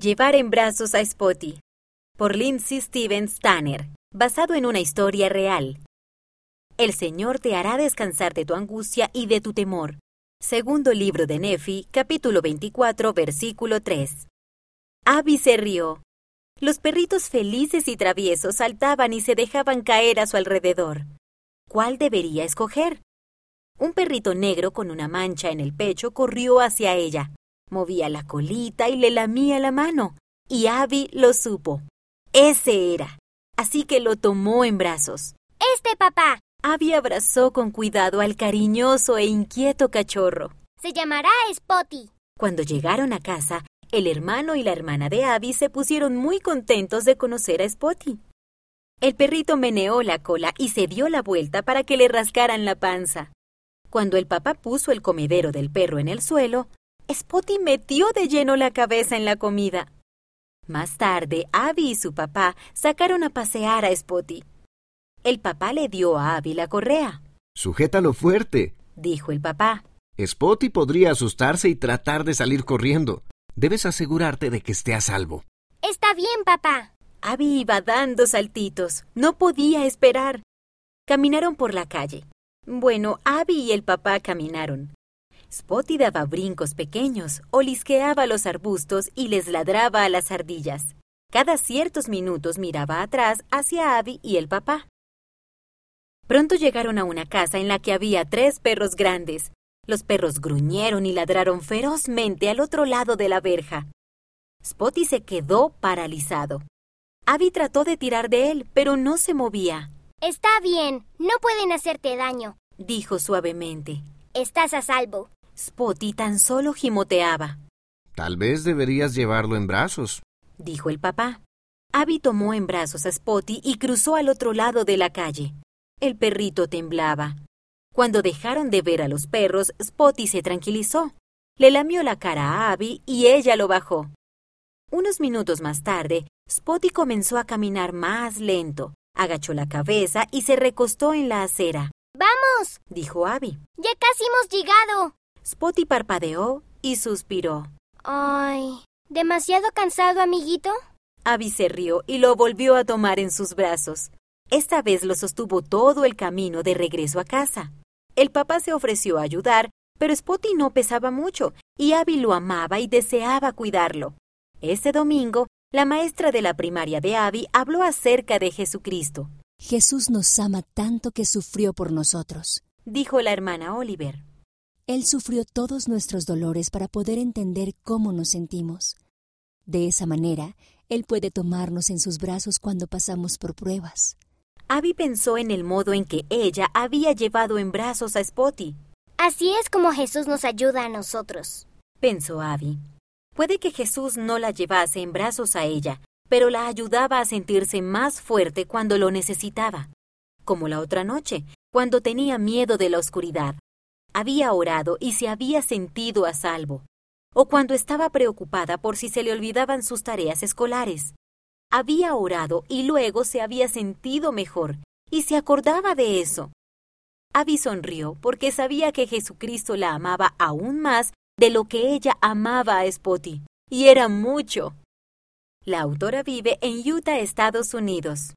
Llevar en brazos a Spotty, por Lindsay Stevens Tanner, basado en una historia real. El Señor te hará descansar de tu angustia y de tu temor. Segundo libro de Nefi, capítulo 24, versículo 3. Abby se rió. Los perritos felices y traviesos saltaban y se dejaban caer a su alrededor. ¿Cuál debería escoger? Un perrito negro con una mancha en el pecho corrió hacia ella. Movía la colita y le lamía la mano, y Abby lo supo. Ese era. Así que lo tomó en brazos. Este papá. Abby abrazó con cuidado al cariñoso e inquieto cachorro. Se llamará Spotty. Cuando llegaron a casa, el hermano y la hermana de Abby se pusieron muy contentos de conocer a Spotty. El perrito meneó la cola y se dio la vuelta para que le rascaran la panza. Cuando el papá puso el comedero del perro en el suelo, Spotty metió de lleno la cabeza en la comida. Más tarde, Abby y su papá sacaron a pasear a Spotty. El papá le dio a Abby la correa. Sujétalo fuerte, dijo el papá. Spotty podría asustarse y tratar de salir corriendo. Debes asegurarte de que esté a salvo. Está bien, papá. Abby iba dando saltitos. No podía esperar. Caminaron por la calle. Bueno, Abby y el papá caminaron. Spotty daba brincos pequeños, olisqueaba los arbustos y les ladraba a las ardillas. Cada ciertos minutos miraba atrás hacia Abby y el papá. Pronto llegaron a una casa en la que había tres perros grandes. Los perros gruñeron y ladraron ferozmente al otro lado de la verja. Spotty se quedó paralizado. Abby trató de tirar de él, pero no se movía. Está bien, no pueden hacerte daño, dijo suavemente. Estás a salvo. Spotty tan solo gimoteaba. Tal vez deberías llevarlo en brazos, dijo el papá. Abby tomó en brazos a Spotty y cruzó al otro lado de la calle. El perrito temblaba. Cuando dejaron de ver a los perros, Spotty se tranquilizó. Le lamió la cara a Abby y ella lo bajó. Unos minutos más tarde, Spotty comenzó a caminar más lento, agachó la cabeza y se recostó en la acera. ¡Vamos! dijo Abby. Ya casi hemos llegado. Spotty parpadeó y suspiró. Ay, ¿demasiado cansado, amiguito? Abby se rió y lo volvió a tomar en sus brazos. Esta vez lo sostuvo todo el camino de regreso a casa. El papá se ofreció a ayudar, pero Spotty no pesaba mucho y Abby lo amaba y deseaba cuidarlo. Ese domingo, la maestra de la primaria de Abby habló acerca de Jesucristo. Jesús nos ama tanto que sufrió por nosotros, dijo la hermana Oliver. Él sufrió todos nuestros dolores para poder entender cómo nos sentimos. De esa manera, Él puede tomarnos en sus brazos cuando pasamos por pruebas. Abby pensó en el modo en que ella había llevado en brazos a Spotty. Así es como Jesús nos ayuda a nosotros, pensó Abby. Puede que Jesús no la llevase en brazos a ella, pero la ayudaba a sentirse más fuerte cuando lo necesitaba. Como la otra noche, cuando tenía miedo de la oscuridad, había orado y se había sentido a salvo, o cuando estaba preocupada por si se le olvidaban sus tareas escolares. Había orado y luego se había sentido mejor, y se acordaba de eso. Abby sonrió porque sabía que Jesucristo la amaba aún más de lo que ella amaba a Spotty, y era mucho. La autora vive en Utah, Estados Unidos.